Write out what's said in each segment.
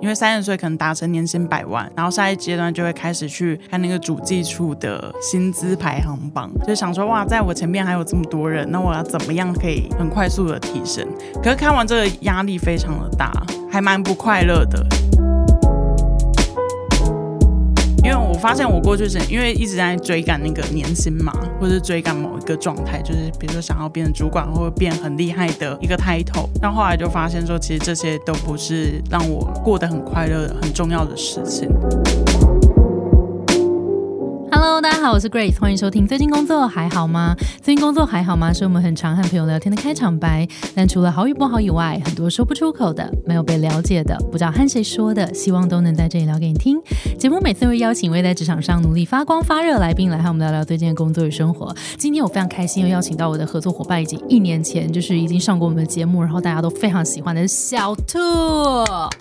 因为三十岁可能达成年薪百万，然后下一阶段就会开始去看那个主计处的薪资排行榜，就想说哇，在我前面还有这么多人，那我要怎么样可以很快速的提升？可是看完这个压力非常的大，还蛮不快乐的。发现我过去是因为一直在追赶那个年薪嘛，或者是追赶某一个状态，就是比如说想要变成主管或者变很厉害的一个 title，但后来就发现说，其实这些都不是让我过得很快乐、很重要的事情。Hello，大家好，我是 Grace，欢迎收听。最近工作还好吗？最近工作还好吗？是我们很常和朋友聊天的开场白。但除了好与不好以外，很多说不出口的、没有被了解的、不知道和谁说的，希望都能在这里聊给你听。节目每次会邀请一位在职场上努力发光发热来宾来和我们聊聊最近的工作与生活。今天我非常开心又邀请到我的合作伙伴，已经一年前就是已经上过我们的节目，然后大家都非常喜欢的小兔。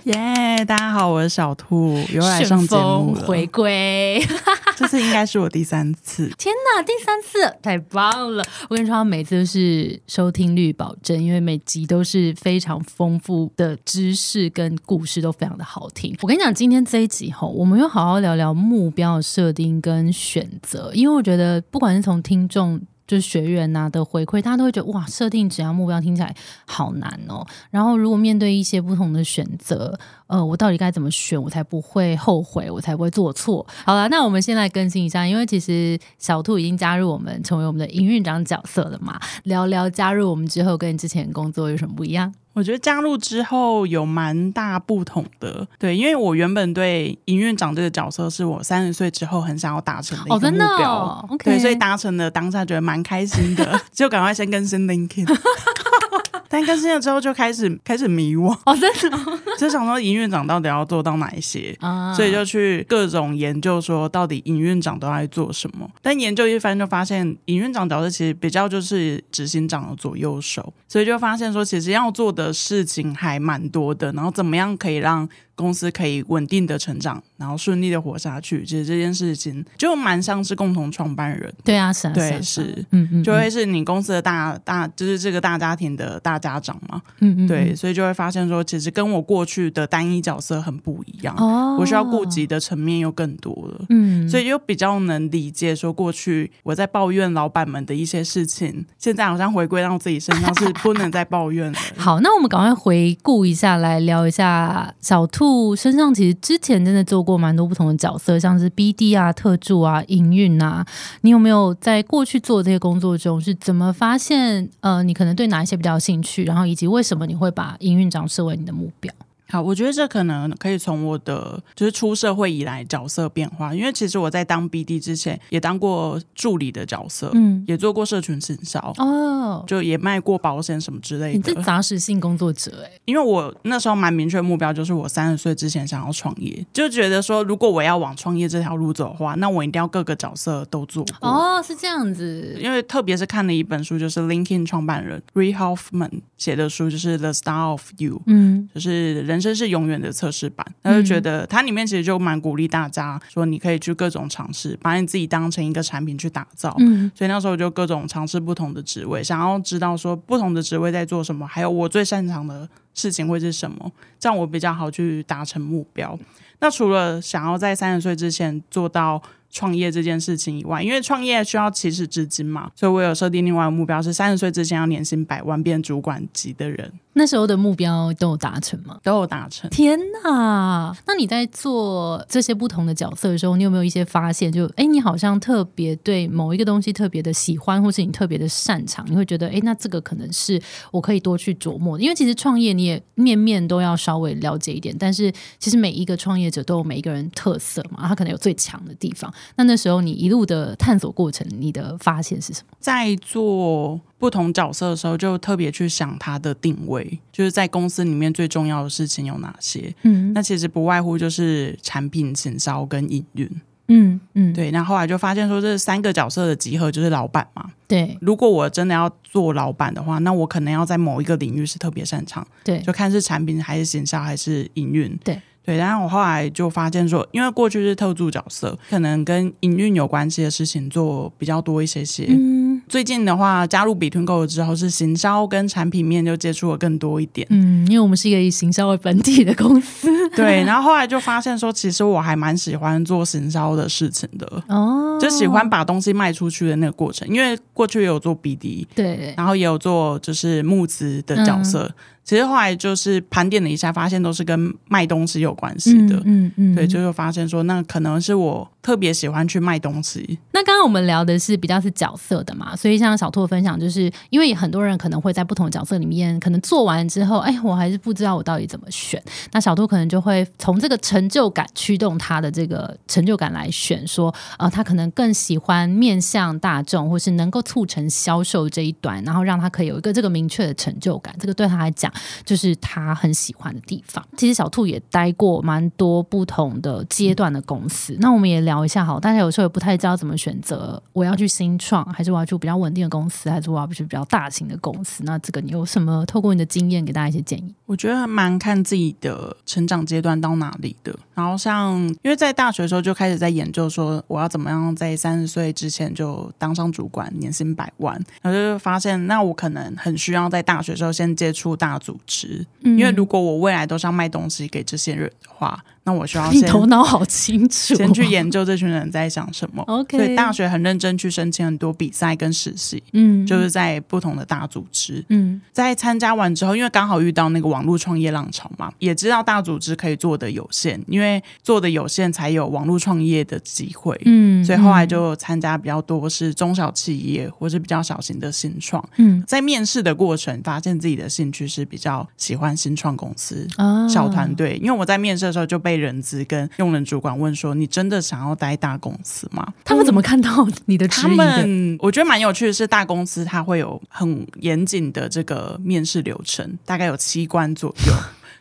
耶，大家好，我是小兔，又来上节目了，回归。这次应该是是我第三次，天哪，第三次太棒了！我跟你说，每次都是收听率保证，因为每集都是非常丰富的知识跟故事，都非常的好听。我跟你讲，今天这一集吼，我们要好好聊聊目标设定跟选择，因为我觉得不管是从听众。就是学员呐的回馈，大家都会觉得哇，设定只要目标听起来好难哦。然后如果面对一些不同的选择，呃，我到底该怎么选，我才不会后悔，我才不会做错。好了，那我们先来更新一下，因为其实小兔已经加入我们，成为我们的营运长角色了嘛。聊聊加入我们之后跟之前工作有什么不一样？我觉得加入之后有蛮大不同的，对，因为我原本对营运长这个角色是我三十岁之后很想要达成的一个目标，对，所以达成了当下觉得蛮开心的，就赶快先更新 LinkedIn。但更新了之后就开始 开始迷惘哦，真的，就想说营运长到底要做到哪一些，啊所以就去各种研究说到底营运长都在做什么。但研究一番就发现，营运长角色其实比较就是执行长的左右手，所以就发现说其实要做的事情还蛮多的，然后怎么样可以让。公司可以稳定的成长，然后顺利的活下去。其实这件事情就蛮像是共同创办人。对啊，是，对，是，嗯嗯，就会是你公司的大大，就是这个大家庭的大家长嘛。嗯嗯，对，所以就会发现说，其实跟我过去的单一角色很不一样。哦，我需要顾及的层面又更多了。嗯，所以又比较能理解说，过去我在抱怨老板们的一些事情，现在好像回归到自己身上是不能再抱怨了。好，那我们赶快回顾一下，来聊一下小兔。身上其实之前真的做过蛮多不同的角色，像是 BD 啊、特助啊、营运啊。你有没有在过去做这些工作中是怎么发现？呃，你可能对哪一些比较有兴趣？去然后以及为什么你会把营运长设为你的目标？好，我觉得这可能可以从我的就是出社会以来角色变化，因为其实我在当 BD 之前也当过助理的角色，嗯，也做过社群营销哦，就也卖过保险什么之类的。你是杂食性工作者哎，因为我那时候蛮明确目标，就是我三十岁之前想要创业，就觉得说如果我要往创业这条路走的话，那我一定要各个角色都做过。哦，是这样子。因为特别是看了一本书，就是 LinkedIn 创办人 Ray Hoffman 写的书，就是 The Star of You，嗯，就是人。这是永远的测试版，他就觉得它里面其实就蛮鼓励大家说，你可以去各种尝试，把你自己当成一个产品去打造。嗯，所以那时候就各种尝试不同的职位，想要知道说不同的职位在做什么，还有我最擅长的事情会是什么，这样我比较好去达成目标。那除了想要在三十岁之前做到。创业这件事情以外，因为创业需要起始资金嘛，所以我有设定另外一个目标是三十岁之前要年薪百万，变主管级的人。那时候的目标都有达成吗？都有达成。天哪！那你在做这些不同的角色的时候，你有没有一些发现？就哎，你好像特别对某一个东西特别的喜欢，或是你特别的擅长，你会觉得哎，那这个可能是我可以多去琢磨。因为其实创业你也面面都要稍微了解一点，但是其实每一个创业者都有每一个人特色嘛，他可能有最强的地方。那那时候你一路的探索过程，你的发现是什么？在做不同角色的时候，就特别去想它的定位，就是在公司里面最重要的事情有哪些？嗯，那其实不外乎就是产品、行销跟营运。嗯嗯，对。那后来就发现说，这三个角色的集合就是老板嘛。对。如果我真的要做老板的话，那我可能要在某一个领域是特别擅长。对。就看是产品还是行销还是营运。对。对，然后我后来就发现说，因为过去是特助角色，可能跟营运有关系的事情做比较多一些些。嗯，最近的话，加入 Between Go 之后，是行销跟产品面就接触了更多一点。嗯，因为我们是一个以行销为本体的公司。对，然后后来就发现说，其实我还蛮喜欢做行销的事情的。哦，就喜欢把东西卖出去的那个过程，因为过去也有做 BD，对，然后也有做就是募资的角色。其实后来就是盘点了一下，发现都是跟卖东西有关系的。嗯嗯，对，就是发现说，那可能是我特别喜欢去卖东西。那刚刚我们聊的是比较是角色的嘛，所以像小兔分享，就是因为很多人可能会在不同角色里面，可能做完之后，哎，我还是不知道我到底怎么选。那小兔可能就会从这个成就感驱动他的这个成就感来选，说，呃，他可能更喜欢面向大众，或是能够促成销售这一端，然后让他可以有一个这个明确的成就感。这个对他来讲。就是他很喜欢的地方。其实小兔也待过蛮多不同的阶段的公司。那我们也聊一下，好，大家有时候也不太知道怎么选择，我要去新创，还是我要去比较稳定的公司，还是我要去比较大型的公司？那这个你有什么透过你的经验给大家一些建议？我觉得蛮看自己的成长阶段到哪里的。然后像因为在大学的时候就开始在研究说，我要怎么样在三十岁之前就当上主管，年薪百万。然后就发现，那我可能很需要在大学时候先接触大组织。因为如果我未来都是要卖东西给这些人的话。那我需要先头脑好清楚，先去研究这群人在想什么。OK，所以大学很认真去申请很多比赛跟实习，嗯，就是在不同的大组织，嗯，在参加完之后，因为刚好遇到那个网络创业浪潮嘛，也知道大组织可以做的有限，因为做的有限才有网络创业的机会，嗯，所以后来就参加比较多是中小企业或是比较小型的新创，嗯，在面试的过程发现自己的兴趣是比较喜欢新创公司小团队，因为我在面试的时候就被。人资跟用人主管问说：“你真的想要待大公司吗？”他们怎么看到你的？他们我觉得蛮有趣的是，大公司它会有很严谨的这个面试流程，大概有七关左右。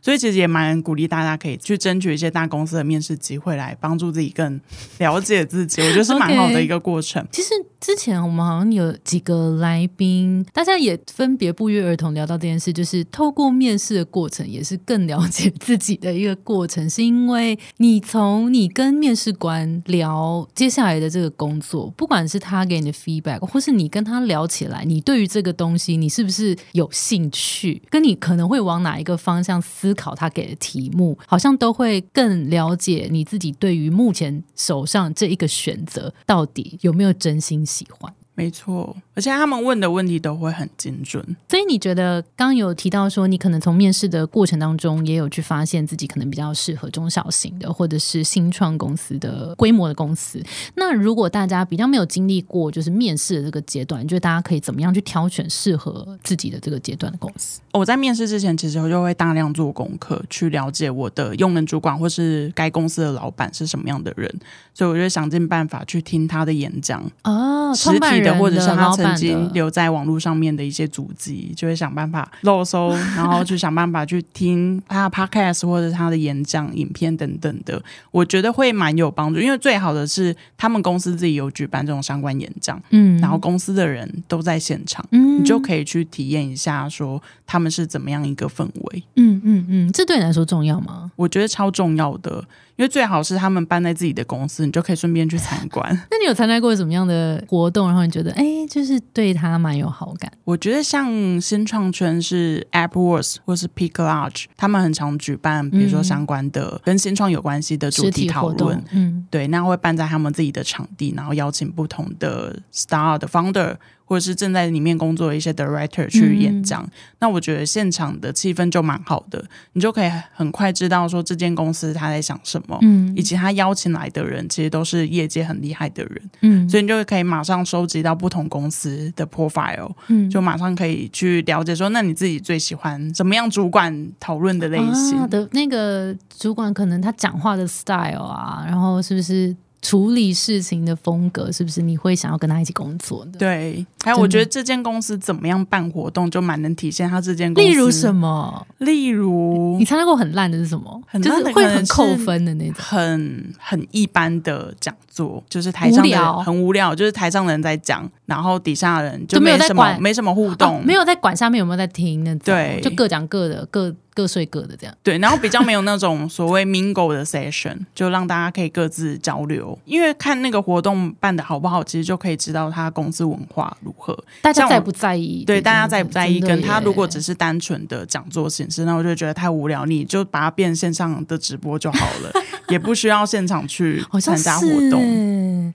所以其实也蛮鼓励大家可以去争取一些大公司的面试机会，来帮助自己更了解自己。我觉得是蛮好的一个过程。其实之前我们好像有几个来宾，大家也分别不约而同聊到这件事，就是透过面试的过程，也是更了解 自己的一个过程。是因为你从你跟面试官聊接下来的这个工作，不管是他给你的 feedback，或是你跟他聊起来，你对于这个东西你是不是有兴趣，跟你可能会往哪一个方向思。思考他给的题目，好像都会更了解你自己对于目前手上这一个选择到底有没有真心喜欢。没错，而且他们问的问题都会很精准。所以你觉得刚有提到说，你可能从面试的过程当中，也有去发现自己可能比较适合中小型的，或者是新创公司的规模的公司。那如果大家比较没有经历过就是面试的这个阶段，你觉得大家可以怎么样去挑选适合自己的这个阶段的公司？我在面试之前，其实我就会大量做功课，去了解我的用人主管或是该公司的老板是什么样的人。所以我就想尽办法去听他的演讲哦，实体的。或者是他曾经留在网络上面的一些足迹，就会想办法漏搜，然后去想办法去听他的 podcast 或者他的演讲、影片等等的。我觉得会蛮有帮助，因为最好的是他们公司自己有举办这种相关演讲，嗯，然后公司的人都在现场，嗯，你就可以去体验一下，说他们是怎么样一个氛围。嗯嗯嗯，这对你来说重要吗？我觉得超重要的。因为最好是他们搬在自己的公司，你就可以顺便去参观。那你有参加过什么样的活动？然后你觉得，哎，就是对他蛮有好感？我觉得像新创圈是 AppWorks 或是 Peak Large，他们很常举办，比如说相关的跟新创有关系的主题讨论。嗯，对，那会办在他们自己的场地，然后邀请不同的 Star 的 Founder。或者是正在里面工作的一些 director 去演讲，那我觉得现场的气氛就蛮好的，你就可以很快知道说这间公司他在想什么，嗯，以及他邀请来的人其实都是业界很厉害的人，嗯，所以你就可以马上收集到不同公司的 profile，嗯，就马上可以去了解说，那你自己最喜欢怎么样主管讨论的类型。的那个主管，可能他讲话的 style 啊，然后是不是？处理事情的风格是不是你会想要跟他一起工作的？对，还有我觉得这间公司怎么样办活动，就蛮能体现他这间公司。例如什么？例如你参加过很烂的是什么？很就是会很扣分的那种，很很一般的讲座，就是台上的很无聊，就是台上的人在讲，然后底下的人就没什么没什么互动，没有在管下面有没有在听那种，对，就各讲各的，各各睡各的这样。对，然后比较没有那种所谓 mingle 的 session，就让大家可以各自交流，因为看那个活动办的好不好，其实就可以知道他公司文化如何，大家在不在意？对，大家在不在意？跟他如果只是单纯的讲座形式，那我就觉得太无聊，你就把它变线上的直播就好了，也不需要现场去参加活动。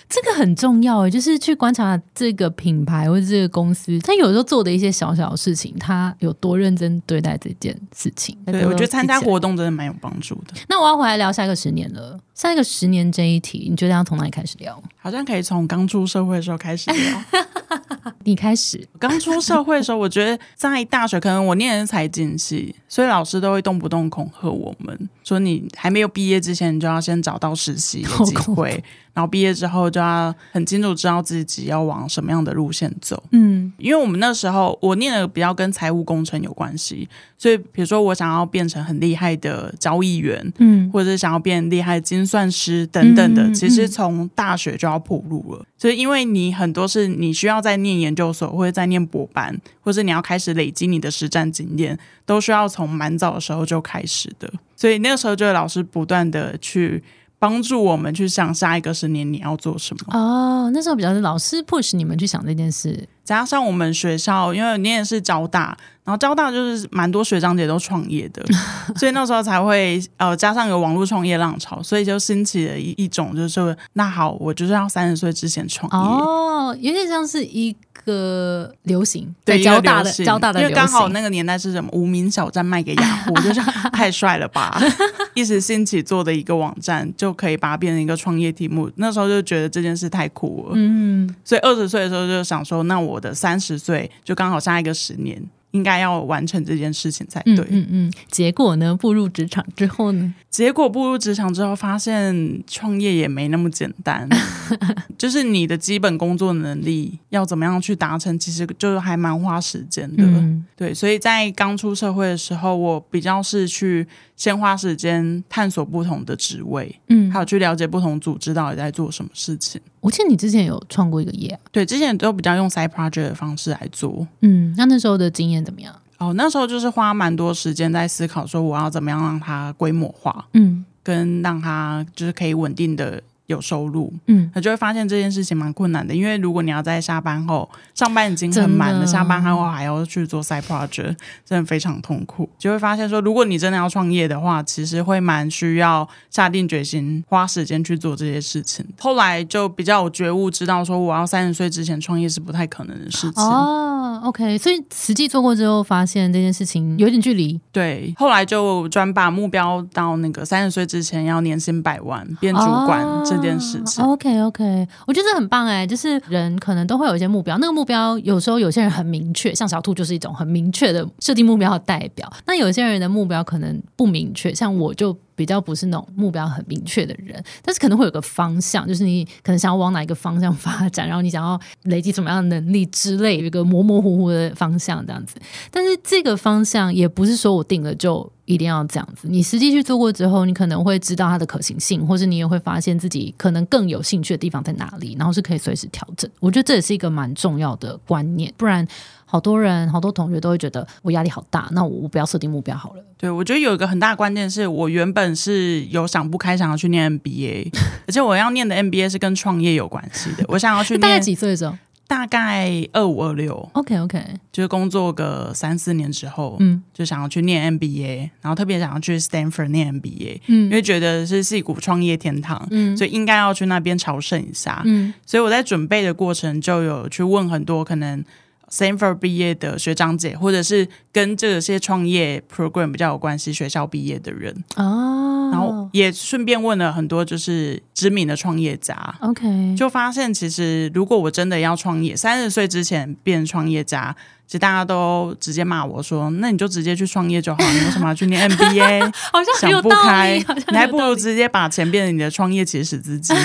这个很重要诶，就是去观察这个品牌或者这个公司，他有时候做的一些小小的事情，他有多认真对待这件事情。对，我觉得参加活动真的蛮有帮助的。那我要回来聊下一个十年了，下一个十年这一题，你觉得要从哪里开始聊？好像可以从刚出社会的时候开始聊。你开始刚出社会的时候，我觉得在大学，可能我念的是财经系，所以老师都会动不动恐吓我们，说你还没有毕业之前，你就要先找到实习的机会。然后毕业之后就要很清楚知道自己要往什么样的路线走。嗯，因为我们那时候我念的比较跟财务工程有关系，所以比如说我想要变成很厉害的交易员，嗯，或者是想要变厉害的精算师等等的，其实从大学就要铺路了。所以因为你很多是你需要在念研究所或者在念博班，或者你要开始累积你的实战经验，都需要从蛮早的时候就开始的。所以那个时候就老师不断的去。帮助我们去想下一个十年你要做什么哦。那时候比较是老师 push 你们去想这件事，加上我们学校，因为你也是交大，然后交大就是蛮多学长姐都创业的，所以那时候才会呃加上有网络创业浪潮，所以就兴起了一一种就是说，那好，我就是要三十岁之前创业哦，有点像是一。个流行对交大的交大的，因为刚好那个年代是什么无名小站卖给雅虎，就是太帅了吧！一时兴起做的一个网站，就可以把它变成一个创业题目。那时候就觉得这件事太酷了，嗯，所以二十岁的时候就想说，那我的三十岁就刚好下一个十年。应该要完成这件事情才对。嗯嗯。结果呢？步入职场之后呢？结果步入职场之后，发现创业也没那么简单。就是你的基本工作能力要怎么样去达成，其实就还蛮花时间的。对，所以在刚出社会的时候，我比较是去。先花时间探索不同的职位，嗯，还有去了解不同组织到底在做什么事情。我记得你之前有创过一个业，对，之前都比较用 side project 的方式来做。嗯，那那时候的经验怎么样？哦，那时候就是花蛮多时间在思考，说我要怎么样让它规模化，嗯，跟让它就是可以稳定的。有收入，嗯，他就会发现这件事情蛮困难的，因为如果你要在下班后，上班已经很满了，下班后还要去做 side project，真的非常痛苦。就会发现说，如果你真的要创业的话，其实会蛮需要下定决心，花时间去做这些事情。后来就比较有觉悟，知道说我要三十岁之前创业是不太可能的事情。哦，OK，所以实际做过之后，发现这件事情有点距离。对，后来就专把目标到那个三十岁之前要年薪百万，变主管。这件事情，OK OK，我觉得很棒哎，就是人可能都会有一些目标，那个目标有时候有些人很明确，像小兔就是一种很明确的设定目标的代表。那有些人的目标可能不明确，像我就比较不是那种目标很明确的人，但是可能会有个方向，就是你可能想要往哪一个方向发展，然后你想要累积什么样的能力之类，有一个模模糊糊的方向这样子。但是这个方向也不是说我定了就。一定要这样子，你实际去做过之后，你可能会知道它的可行性，或是你也会发现自己可能更有兴趣的地方在哪里，然后是可以随时调整。我觉得这也是一个蛮重要的观念，不然好多人、好多同学都会觉得我压力好大，那我我不要设定目标好了。对，我觉得有一个很大的关键是我原本是有想不开，想要去念 MBA，而且我要念的 MBA 是跟创业有关系的，我想要去。大概几岁的时候？大概二五二六，OK OK，就是工作个三四年之后，嗯，就想要去念 MBA，然后特别想要去 Stanford 念 MBA，嗯，因为觉得是戏骨创业天堂，嗯，所以应该要去那边朝圣一下，嗯，所以我在准备的过程就有去问很多可能。Stanford 毕业的学长姐，或者是跟这些创业 program 比较有关系学校毕业的人。哦，然后也顺便问了很多就是知名的创业家，OK，就发现其实如果我真的要创业，三十岁之前变创业家，其实大家都直接骂我说，那你就直接去创业就好，你为什么要去念 MBA？好像想不开，你还不如直接把钱变成你的创业起始资金。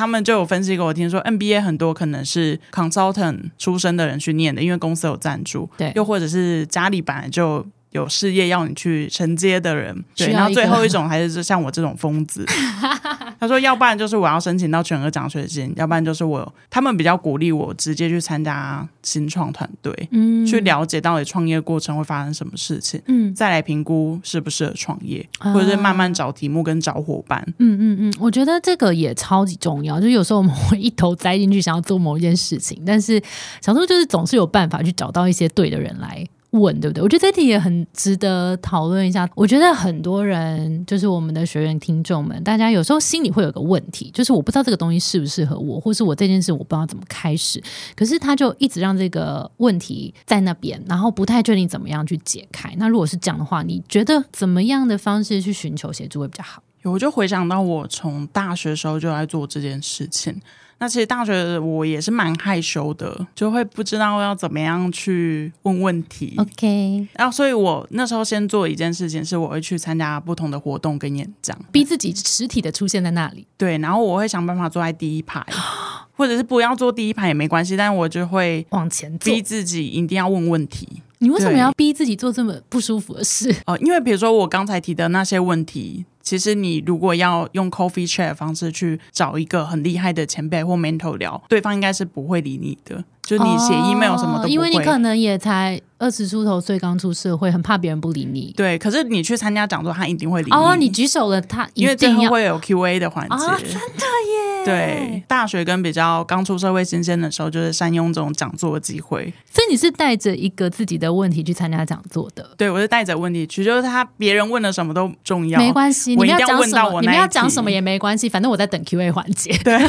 他们就有分析给我听，说 NBA 很多可能是 consultant 出身的人去念的，因为公司有赞助，对，又或者是家里本来就有事业要你去承接的人。对，然后最后一种还是像我这种疯子。他说，要不然就是我要申请到全额奖学金，要不然就是我他们比较鼓励我直接去参加新创团队，嗯，去了解到底创业过程会发生什么事情，嗯，再来评估适不适合创业，或者是慢慢找题目跟找伙伴。嗯嗯嗯，我觉得这个也超级重要。就有时候我们 会一头栽进去，想要做某一件事情，但是小兔就是总是有办法去找到一些对的人来。问对不对？我觉得这题也很值得讨论一下。我觉得很多人就是我们的学员听众们，大家有时候心里会有个问题，就是我不知道这个东西适不适合我，或是我这件事我不知道怎么开始。可是他就一直让这个问题在那边，然后不太确定怎么样去解开。那如果是这样的话，你觉得怎么样的方式去寻求协助会比较好？我就回想到我从大学时候就在做这件事情。那其实大学我也是蛮害羞的，就会不知道要怎么样去问问题。OK，然后所以我那时候先做一件事情，是我会去参加不同的活动跟演讲，逼自己实体的出现在那里。对，然后我会想办法坐在第一排，或者是不要坐第一排也没关系，但是我就会往前逼自己一定要问问题。你为什么要逼自己做这么不舒服的事？哦，因为比如说我刚才提的那些问题。其实你如果要用 coffee chat 方式去找一个很厉害的前辈或 mentor 聊，对方应该是不会理你的。就你写 email 什么都不会，因为你可能也才二十出头岁，刚出社会，很怕别人不理你。对，可是你去参加讲座，他一定会理你。哦，你举手了，他因为最后会有 Q&A 的环节。真的耶！对，大学跟比较刚出社会新鲜的时候，就是善用这种讲座的机会。所以你是带着一个自己的问题去参加讲座的？对，我是带着问题去，就是他别人问的什么都重要，没关系，你们要讲什么，你们要讲什么也没关系，反正我在等 Q&A 环节。对。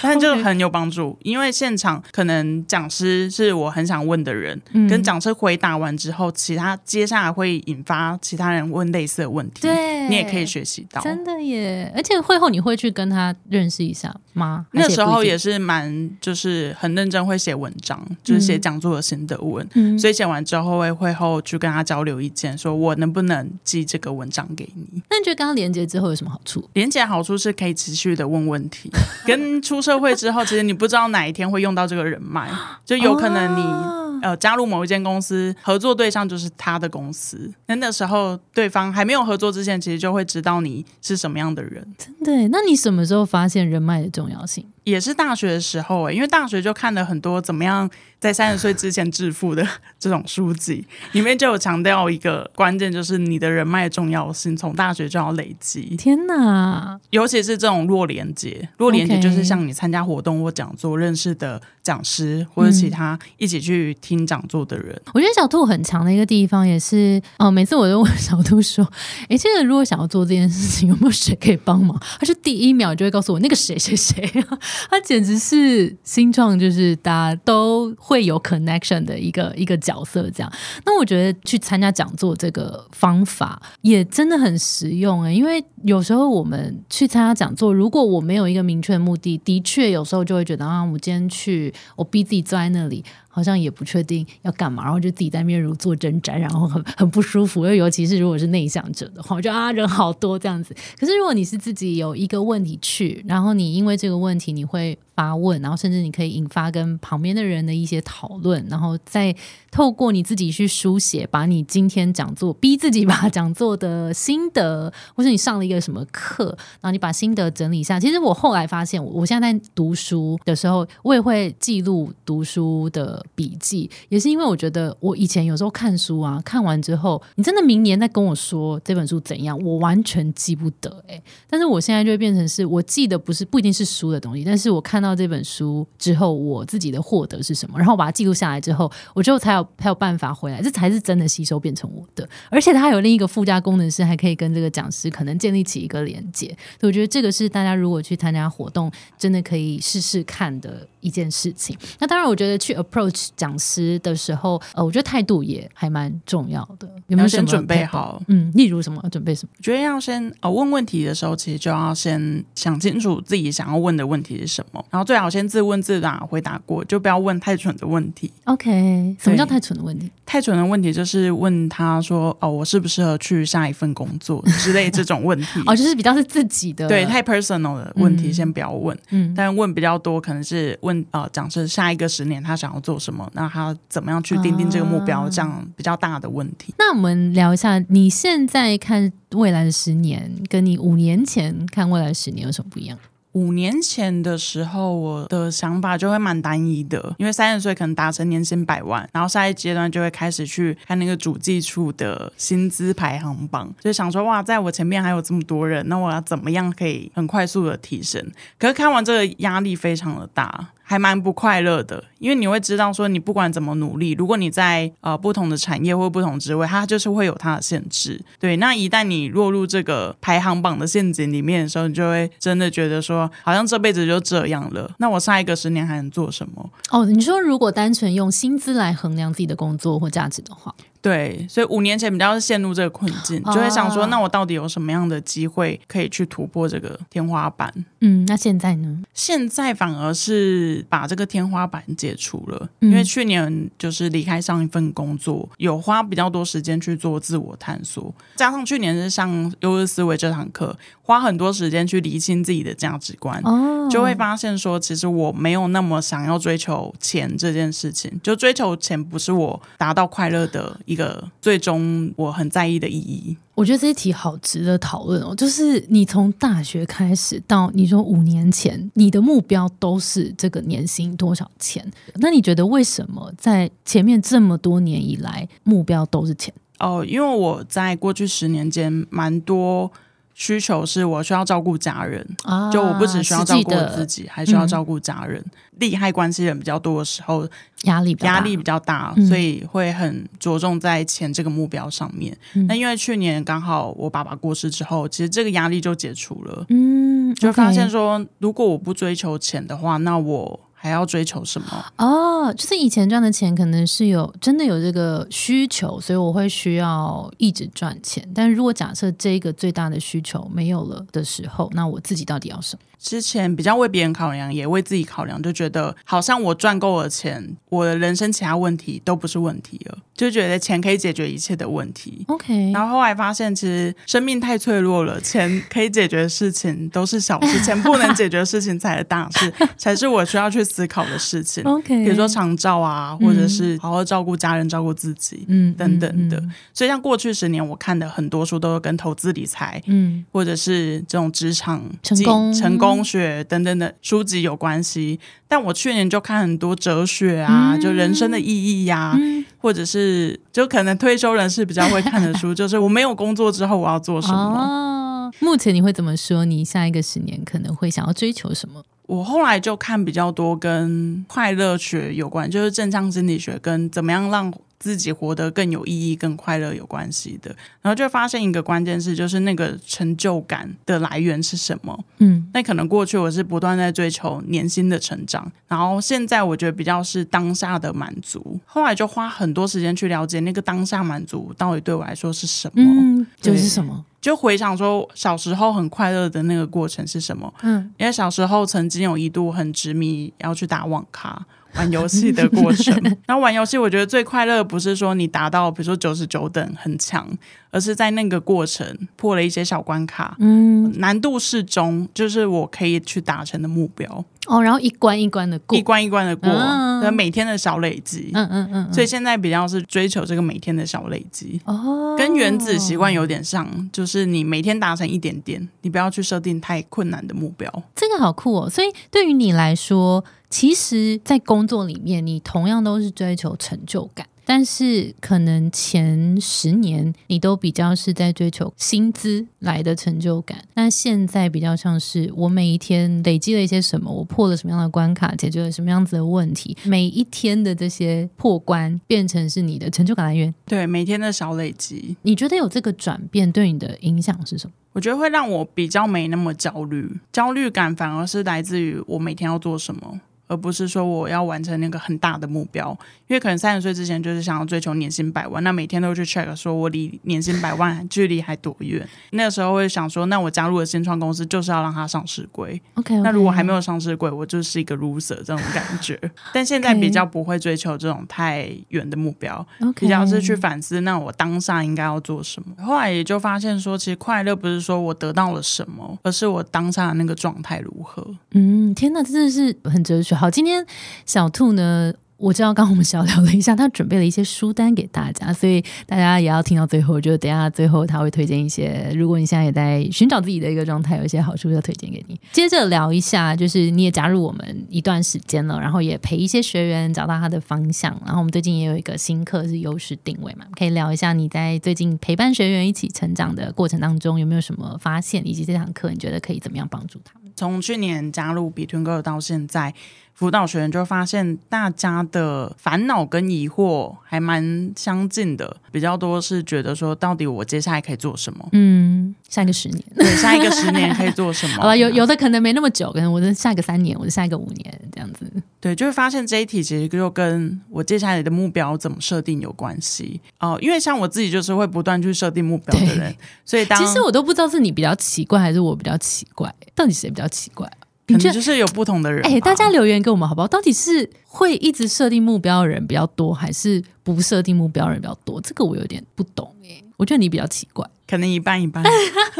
但就很有帮助，因为现场可能讲师是我很想问的人，跟讲师回答完之后，其他接下来会引发其他人问类似的问题，对你也可以学习到。真的耶！而且会后你会去跟他认识一下吗？那时候也是蛮就是很认真会写文章，就是写讲座的心得文，所以写完之后会会后去跟他交流意见，说我能不能寄这个文章给你？那你觉得刚刚连接之后有什么好处？连接好处是可以持续的问问题，跟出社会之后，其实你不知道哪一天会用到这个人脉，就有可能你。呃，加入某一间公司，合作对象就是他的公司。那那时候对方还没有合作之前，其实就会知道你是什么样的人。真的？那你什么时候发现人脉的重要性？也是大学的时候哎，因为大学就看了很多怎么样在三十岁之前致富的 这种书籍，里面就有强调一个关键，就是你的人脉重要性，从大学就要累积。天哪！尤其是这种弱连接，弱连接就是像你参加活动或讲座认识的讲师或者其他一起去听讲座的人。我觉得小兔很强的一个地方也是哦，每次我都问小兔说：“哎，这个如果想要做这件事情，有没有谁可以帮忙？”他就第一秒就会告诉我那个谁谁谁。他简直是新创，就是大家都会有 connection 的一个一个角色。这样，那我觉得去参加讲座这个方法也真的很实用诶，因为有时候我们去参加讲座，如果我没有一个明确的目的，的确有时候就会觉得啊，我今天去，我逼自己坐在那里。好像也不确定要干嘛，然后就自己在面如坐针毡，然后很很不舒服。又尤其是如果是内向者的话，我觉得啊人好多这样子。可是如果你是自己有一个问题去，然后你因为这个问题你会发问，然后甚至你可以引发跟旁边的人的一些讨论，然后再透过你自己去书写，把你今天讲座逼自己把讲座的心得，或是你上了一个什么课，然后你把心得整理一下。其实我后来发现，我现在在读书的时候，我也会记录读书的。笔记也是因为我觉得我以前有时候看书啊，看完之后你真的明年再跟我说这本书怎样，我完全记不得哎。但是我现在就会变成是我记得不是不一定是书的东西，但是我看到这本书之后，我自己的获得是什么，然后我把它记录下来之后，我就才有才有办法回来，这才是真的吸收变成我的。而且它有另一个附加功能是还可以跟这个讲师可能建立起一个连接，所以我觉得这个是大家如果去参加活动，真的可以试试看的一件事情。那当然，我觉得去 approach。讲师的时候，呃，我觉得态度也还蛮重要的。有没有先准备好？嗯，例如什么？准备什么？我觉得要先呃问问题的时候，其实就要先想清楚自己想要问的问题是什么，然后最好先自问自答回答过，就不要问太太蠢的问题。OK，什么叫太蠢的问题？太蠢的问题就是问他说：“哦，我适不适合去下一份工作之类这种问题。”哦，就是比较是自己的，对，太 personal 的问题先不要问。嗯，但问比较多，可能是问呃，讲是下一个十年他想要做什么，那他怎么样去定定这个目标，这样比较大的问题。那我们聊一下，你现在看未来的十年，跟你五年前看未来十年有什么不一样？五年前的时候，我的想法就会蛮单一的，因为三十岁可能达成年薪百万，然后下一阶段就会开始去看那个主计处的薪资排行榜，就想说哇，在我前面还有这么多人，那我要怎么样可以很快速的提升？可是看完这个压力非常的大。还蛮不快乐的，因为你会知道说，你不管怎么努力，如果你在呃不同的产业或不同职位，它就是会有它的限制。对，那一旦你落入这个排行榜的陷阱里面的时候，你就会真的觉得说，好像这辈子就这样了。那我下一个十年还能做什么？哦，你说如果单纯用薪资来衡量自己的工作或价值的话。对，所以五年前比较是陷入这个困境，就会想说，那我到底有什么样的机会可以去突破这个天花板？嗯，那现在呢？现在反而是把这个天花板解除了，因为去年就是离开上一份工作，有花比较多时间去做自我探索，加上去年是上优日思维这堂课，花很多时间去厘清自己的价值观，就会发现说，其实我没有那么想要追求钱这件事情，就追求钱不是我达到快乐的。一个最终我很在意的意义，我觉得这一题好值得讨论哦。就是你从大学开始到你说五年前，你的目标都是这个年薪多少钱？那你觉得为什么在前面这么多年以来，目标都是钱？哦，因为我在过去十年间蛮多。需求是我需要照顾家人，就我不只需要照顾自己，还需要照顾家人。利害关系人比较多的时候，压力压力比较大，所以会很着重在钱这个目标上面。那因为去年刚好我爸爸过世之后，其实这个压力就解除了。嗯，就发现说，如果我不追求钱的话，那我。还要追求什么？哦，就是以前赚的钱可能是有真的有这个需求，所以我会需要一直赚钱。但是如果假设这个最大的需求没有了的时候，那我自己到底要什么？之前比较为别人考量，也为自己考量，就觉得好像我赚够了钱，我的人生其他问题都不是问题了，就觉得钱可以解决一切的问题。OK，然后后来发现，其实生命太脆弱了，钱可以解决的事情都是小事，钱不能解决的事情才是大事，才是我需要去思考的事情。OK，比如说长照啊，或者是好好照顾家人、照顾自己，嗯，等等的。所以像过去十年，我看的很多书都是跟投资理财，嗯，或者是这种职场成功成功。学等等的书籍有关系，但我去年就看很多哲学啊，就人生的意义呀，或者是就可能退休人士比较会看的书，就是我没有工作之后我要做什么。目前你会怎么说？你下一个十年可能会想要追求什么？我后来就看比较多跟快乐学有关，就是正向心理学跟怎么样让。自己活得更有意义、更快乐有关系的，然后就发现一个关键是，就是那个成就感的来源是什么？嗯，那可能过去我是不断在追求年薪的成长，然后现在我觉得比较是当下的满足。后来就花很多时间去了解那个当下满足到底对我来说是什么？嗯，就是什么？就回想说小时候很快乐的那个过程是什么？嗯，因为小时候曾经有一度很执迷要去打网咖。玩游戏的过程，然后玩游戏，我觉得最快乐不是说你达到比如说九十九等很强，而是在那个过程破了一些小关卡，嗯，难度适中，就是我可以去达成的目标。哦，然后一关一关的过，一关一关的过，嗯每天的小累积，嗯嗯嗯，所以现在比较是追求这个每天的小累积。哦，跟原子习惯有点像，就是你每天达成一点点，你不要去设定太困难的目标。这个好酷哦！所以对于你来说，其实，在工作里面，你同样都是追求成就感。但是可能前十年你都比较是在追求薪资来的成就感，那现在比较像是我每一天累积了一些什么，我破了什么样的关卡，解决了什么样子的问题，每一天的这些破关变成是你的成就感来源。对，每天的小累积，你觉得有这个转变对你的影响是什么？我觉得会让我比较没那么焦虑，焦虑感反而是来自于我每天要做什么。而而不是说我要完成那个很大的目标。因为可能三十岁之前就是想要追求年薪百万，那每天都去 check 说我离年薪百万距离还多远。那个时候会想说，那我加入了新创公司就是要让它上市柜。OK，那如果还没有上市柜，我就是一个 loser 这种感觉。但现在比较不会追求这种太远的目标，比较是去反思，那我当下应该要做什么。后来也就发现说，其实快乐不是说我得到了什么，而是我当下的那个状态如何。嗯，天哪，真的是很哲学。好，今天小兔呢？我知道，刚我们小聊了一下，他准备了一些书单给大家，所以大家也要听到最后。就等下最后他会推荐一些，如果你现在也在寻找自己的一个状态，有一些好书要推荐给你。接着聊一下，就是你也加入我们一段时间了，然后也陪一些学员找到他的方向。然后我们最近也有一个新课是优势定位嘛，可以聊一下你在最近陪伴学员一起成长的过程当中有没有什么发现，以及这堂课你觉得可以怎么样帮助他们？从去年加入 Between Girl 到现在。辅导学员就发现，大家的烦恼跟疑惑还蛮相近的，比较多是觉得说，到底我接下来可以做什么？嗯，下一个十年，对，下一个十年可以做什么？有有的可能没那么久，可能我的下一个三年，我的下一个五年这样子。对，就会发现这一题其实就跟我接下来的目标怎么设定有关系哦。因为像我自己就是会不断去设定目标的人，所以当其实我都不知道是你比较奇怪，还是我比较奇怪，到底谁比较奇怪？可能就是有不同的人。哎，大家留言给我们好不好？到底是会一直设定目标的人比较多，还是不设定目标的人比较多？这个我有点不懂哎。我觉得你比较奇怪，可能一半一半。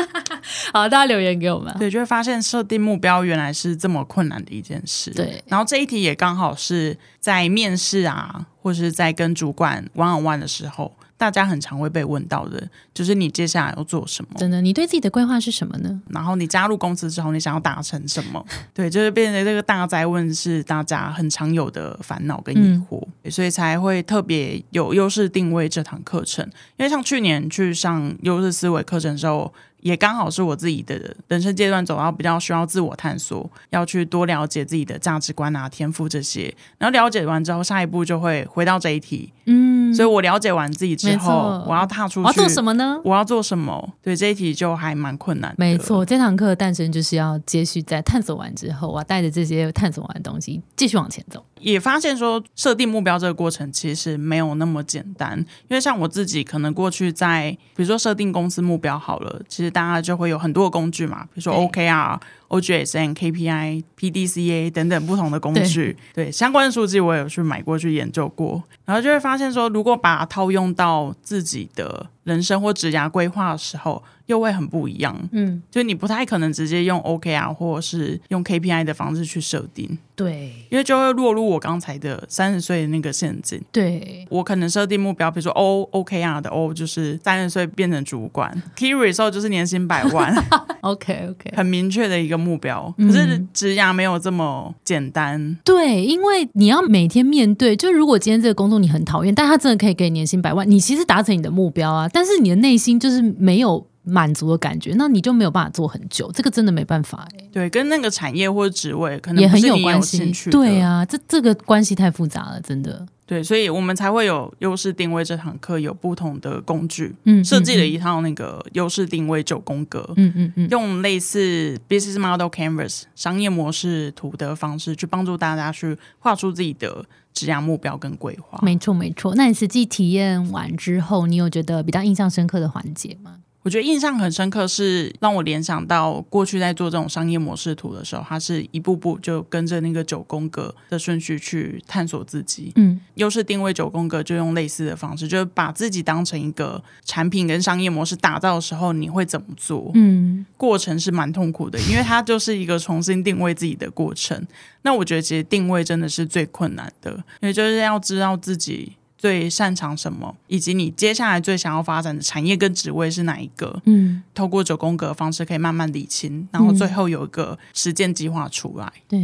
好，大家留言给我们。对，就会发现设定目标原来是这么困难的一件事。对，然后这一题也刚好是在面试啊，或是在跟主管 one on one 的时候。大家很常会被问到的，就是你接下来要做什么？真的，你对自己的规划是什么呢？然后你加入公司之后，你想要达成什么？对，就是变成这个大灾问，是大家很常有的烦恼跟疑惑，所以才会特别有优势定位这堂课程。因为像去年去上优势思维课程的时候。也刚好是我自己的人生阶段走到比较需要自我探索，要去多了解自己的价值观啊、天赋这些。然后了解完之后，下一步就会回到这一题。嗯，所以我了解完自己之后，我要踏出去，我要做什么呢？我要做什么？对这一题就还蛮困难。没错，这堂课的诞生就是要接续在探索完之后，我要带着这些探索完的东西继续往前走。也发现说，设定目标这个过程其实没有那么简单，因为像我自己可能过去在比如说设定公司目标好了，其实。大家就会有很多工具嘛，比如说 OKR、OGSN、KPI、PDCA 等等不同的工具。对相关的数据，我有去买过去研究过，然后就会发现说，如果把它套用到自己的人生或职涯规划的时候。又会很不一样，嗯，就你不太可能直接用 OKR 或者是用 KPI 的方式去设定，对，因为就会落入我刚才的三十岁的那个陷阱。对，我可能设定目标，比如说 O OKR 的 O 就是三十岁变成主管，Key Result 就是年薪百万。OK OK，很明确的一个目标，可是职涯没有这么简单。对，因为你要每天面对，就如果今天这个工作你很讨厌，但他真的可以给年薪百万，你其实达成你的目标啊，但是你的内心就是没有。满足的感觉，那你就没有办法做很久，这个真的没办法哎。对，跟那个产业或者职位可能也很有关系。对啊，这这个关系太复杂了，真的。对，所以我们才会有优势定位这堂课有不同的工具，嗯，设计了一套那个优势定位九宫格，嗯嗯嗯，用类似 business model canvas 商业模式图的方式去帮助大家去画出自己的职业目标跟规划。没错没错，那你实际体验完之后，你有觉得比较印象深刻的环节吗？我觉得印象很深刻，是让我联想到过去在做这种商业模式图的时候，它是一步步就跟着那个九宫格的顺序去探索自己。嗯，优势定位九宫格就用类似的方式，就是把自己当成一个产品跟商业模式打造的时候，你会怎么做？嗯，过程是蛮痛苦的，因为它就是一个重新定位自己的过程。那我觉得其实定位真的是最困难的，因为就是要知道自己。最擅长什么，以及你接下来最想要发展的产业跟职位是哪一个？嗯，透过九宫格方式可以慢慢理清，然后最后有一个实践计划出来。对，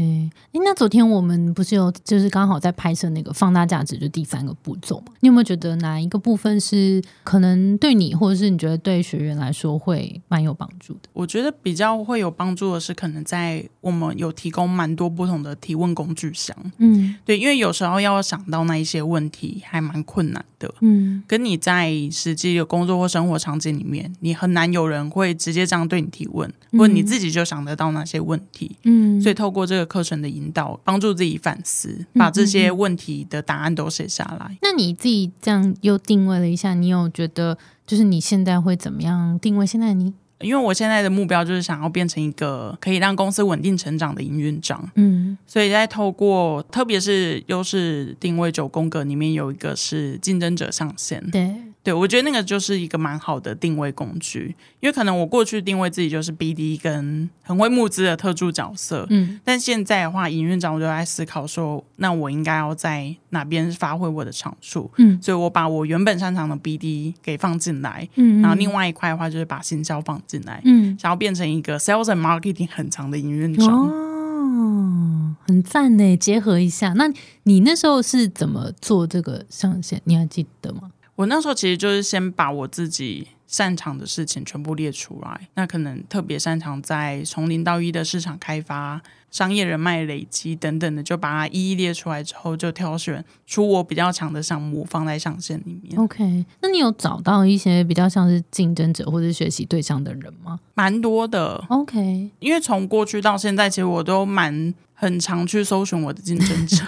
那昨天我们不是有就是刚好在拍摄那个放大价值就第三个步骤嘛？你有没有觉得哪一个部分是可能对你，或者是你觉得对学员来说会蛮有帮助的？我觉得比较会有帮助的是，可能在我们有提供蛮多不同的提问工具箱。嗯，对，因为有时候要想到那一些问题还。蛮困难的。嗯，跟你在实际的工作或生活场景里面，你很难有人会直接这样对你提问，或你自己就想得到那些问题。嗯，所以透过这个课程的引导，帮助自己反思，把这些问题的答案都写下来。那你自己这样又定位了一下，你有觉得就是你现在会怎么样定位？现在你？因为我现在的目标就是想要变成一个可以让公司稳定成长的营运长，嗯，所以在透过特别是优势定位九宫格里面有一个是竞争者上限，对。对，我觉得那个就是一个蛮好的定位工具，因为可能我过去定位自己就是 BD 跟很会募资的特助角色，嗯，但现在的话，营运长我就在思考说，那我应该要在哪边发挥我的长处，嗯，所以我把我原本擅长的 BD 给放进来，嗯，然后另外一块的话就是把新销放进来，嗯，想要变成一个 sales and marketing 很长的营运长，哦，很赞呢，结合一下，那你那时候是怎么做这个上线？你还记得吗？我那时候其实就是先把我自己擅长的事情全部列出来，那可能特别擅长在从零到一的市场开发、商业人脉累积等等的，就把它一一列出来之后，就挑选出我比较强的项目放在上线里面。OK，那你有找到一些比较像是竞争者或者学习对象的人吗？蛮多的。OK，因为从过去到现在，其实我都蛮。很常去搜寻我的竞争者，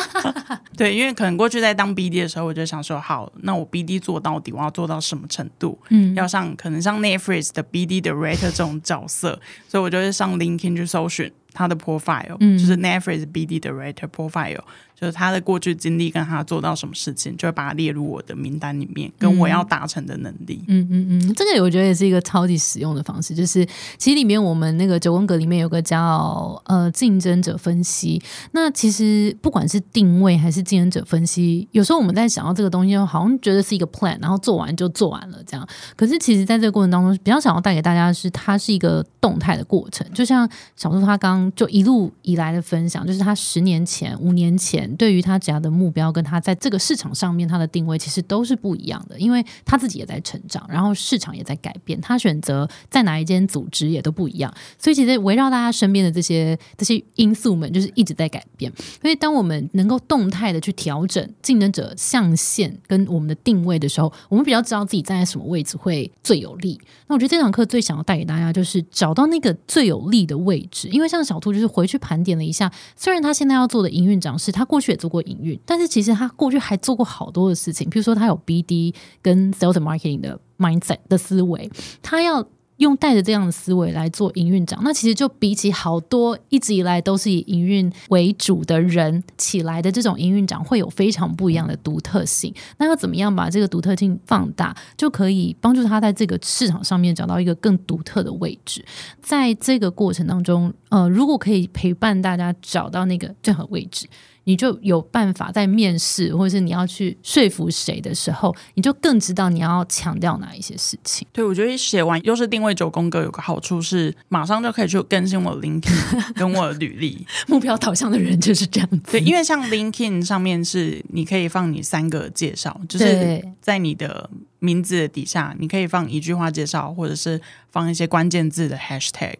对，因为可能过去在当 BD 的时候，我就想说，好，那我 BD 做到底，我要做到什么程度？嗯，要上可能像 Netflix 的 BD 的 Writer 这种角色，所以我就会上 LinkedIn 去搜寻他的 profile，就是 Netflix BD 的 Writer profile。就是他的过去经历跟他做到什么事情，就会把它列入我的名单里面，跟我要达成的能力。嗯嗯嗯，这个我觉得也是一个超级实用的方式。就是其实里面我们那个九宫格里面有个叫呃竞争者分析。那其实不管是定位还是竞争者分析，有时候我们在想到这个东西，好像觉得是一个 plan，然后做完就做完了这样。可是其实在这个过程当中，比较想要带给大家的是，它是一个动态的过程。就像小猪他刚就一路以来的分享，就是他十年前、五年前。对于他家的目标，跟他在这个市场上面他的定位，其实都是不一样的。因为他自己也在成长，然后市场也在改变，他选择在哪一间组织也都不一样。所以，其实围绕大家身边的这些这些因素们，就是一直在改变。所以，当我们能够动态的去调整竞争者象限跟我们的定位的时候，我们比较知道自己站在什么位置会最有利。那我觉得这堂课最想要带给大家，就是找到那个最有利的位置。因为像小兔，就是回去盘点了一下，虽然他现在要做的营运长是他过去也做过营运，但是其实他过去还做过好多的事情，比如说他有 BD 跟 Sales Marketing 的 mindset 的思维，他要。用带着这样的思维来做营运长，那其实就比起好多一直以来都是以营运为主的人起来的这种营运长，会有非常不一样的独特性。那要怎么样把这个独特性放大，就可以帮助他在这个市场上面找到一个更独特的位置。在这个过程当中，呃，如果可以陪伴大家找到那个最好位置。你就有办法在面试，或者是你要去说服谁的时候，你就更知道你要强调哪一些事情。对，我觉得写完又是定位九宫格有个好处是，马上就可以去更新我 LinkedIn 跟我的履历。目标导向的人就是这样子。对，因为像 LinkedIn 上面是你可以放你三个介绍，就是在你的名字的底下，你可以放一句话介绍，或者是放一些关键字的 Hashtag。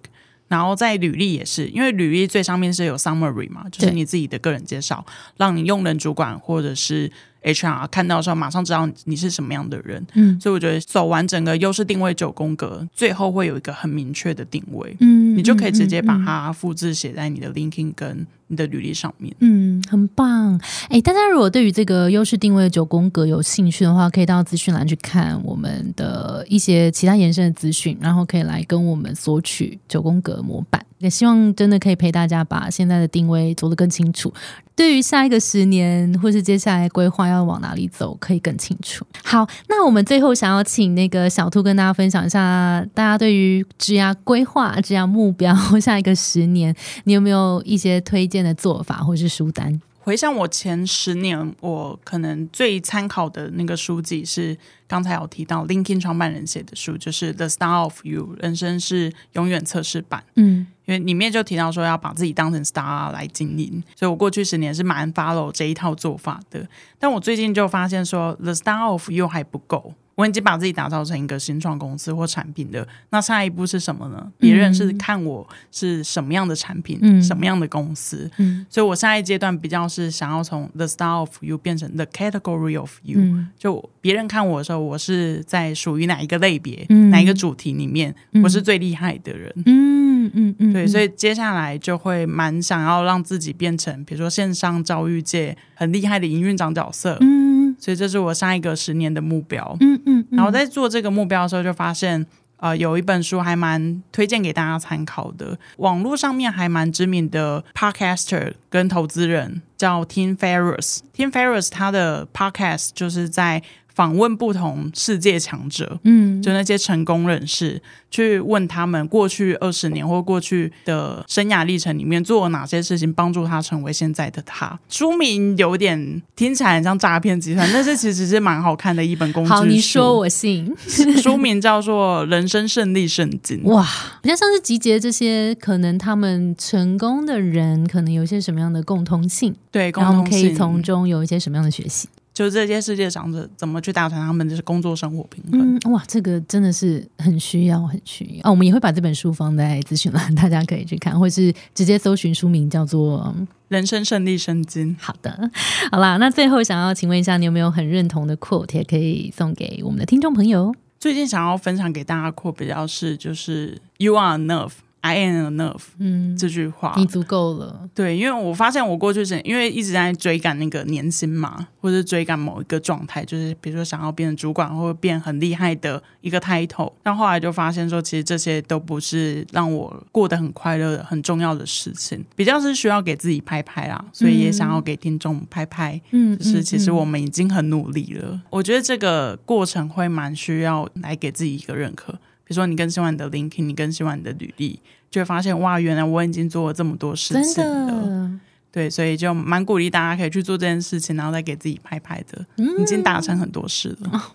然后在履历也是，因为履历最上面是有 summary 嘛，就是你自己的个人介绍，让你用人主管或者是。HR 看到的时候，马上知道你是什么样的人，嗯，所以我觉得走完整个优势定位九宫格，最后会有一个很明确的定位，嗯，你就可以直接把它复制写在你的 LinkedIn 跟你的履历上面，嗯，很棒。哎，大家如果对于这个优势定位九宫格有兴趣的话，可以到资讯栏去看我们的一些其他延伸的资讯，然后可以来跟我们索取九宫格模板。也希望真的可以陪大家把现在的定位做得更清楚。对于下一个十年或是接下来规划要往哪里走，可以更清楚。好，那我们最后想要请那个小兔跟大家分享一下，大家对于职业规划、职业目标 下一个十年，你有没有一些推荐的做法或是书单？回想我前十年，我可能最参考的那个书籍是刚才有提到 LinkedIn 创办人写的书，就是《The Star of You》，人生是永远测试版。嗯。因为里面就提到说要把自己当成 star 来经营，所以我过去十年是蛮 follow 这一套做法的。但我最近就发现说，the star of you 还不够，我已经把自己打造成一个新创公司或产品的，那下一步是什么呢？别人是看我是什么样的产品，什么样的公司，所以我下一阶段比较是想要从 the star of you 变成 the category of you，就别人看我的时候，我是在属于哪一个类别，哪一个主题里面，我是最厉害的人。嗯嗯嗯，对，所以接下来就会蛮想要让自己变成，比如说线上教育界很厉害的营运长角色。嗯，所以这是我上一个十年的目标。嗯嗯，然后在做这个目标的时候，就发现呃，有一本书还蛮推荐给大家参考的，网络上面还蛮知名的 podcaster 跟投资人叫 Tim Ferriss。Tim Ferriss 他的 podcast 就是在。访问不同世界强者，嗯，就那些成功人士，去问他们过去二十年或过去的生涯历程里面做了哪些事情，帮助他成为现在的他。书名有点听起来很像诈骗集团，但是其实是蛮好看的一本工具书。好，你说我信。书名叫做《人生胜利圣经》。哇，比较像是集结这些可能他们成功的人，可能有一些什么样的共通性？对，然后可以从中有一些什么样的学习？就这些世界长者怎么去达成他们的工作生活平衡？哇，这个真的是很需要，很需要啊！我们也会把这本书放在资讯栏，大家可以去看，或是直接搜寻书名叫做《人生胜利圣经》。好的，好啦，那最后想要请问一下，你有没有很认同的 quote 也可以送给我们的听众朋友？最近想要分享给大家 quote 比较是就是 “You are enough”。I am enough，嗯，这句话你足够了。对，因为我发现我过去是因为一直在追赶那个年薪嘛，或者追赶某一个状态，就是比如说想要变成主管或者变很厉害的一个 title。但后来就发现说，其实这些都不是让我过得很快乐、很重要的事情，比较是需要给自己拍拍啦。所以也想要给听众拍拍，嗯，就是其实我们已经很努力了。我觉得这个过程会蛮需要来给自己一个认可。比如说，你更新完你的 LinkedIn，你更新完你的履历，就会发现哇，原来我已经做了这么多事情了。对，所以就蛮鼓励大家可以去做这件事情，然后再给自己拍拍的，已经达成很多事了。好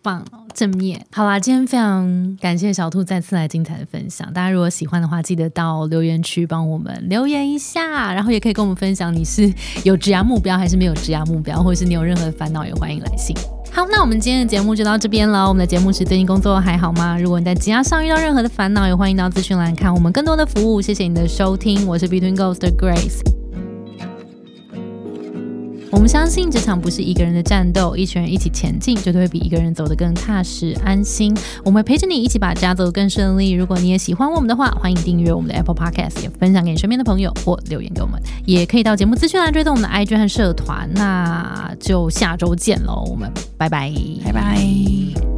棒，正面。好啦，今天非常感谢小兔再次来精彩的分享。大家如果喜欢的话，记得到留言区帮我们留言一下，然后也可以跟我们分享你是有职涯目标还是没有职涯目标，或者是你有任何的烦恼，也欢迎来信。好，那我们今天的节目就到这边了。我们的节目是最近工作还好吗？如果你在职涯上遇到任何的烦恼，也欢迎到资讯栏看我们更多的服务。谢谢你的收听，我是 Between Ghost 的 Grace。我们相信，职场不是一个人的战斗，一群人一起前进，绝对会比一个人走得更踏实安心。我们陪着你一起把家走得更顺利。如果你也喜欢我们的话，欢迎订阅我们的 Apple Podcast，也分享给你身边的朋友或留言给我们，也可以到节目资讯栏追踪我们的 IG 和社团。那就下周见喽，我们拜拜，拜拜。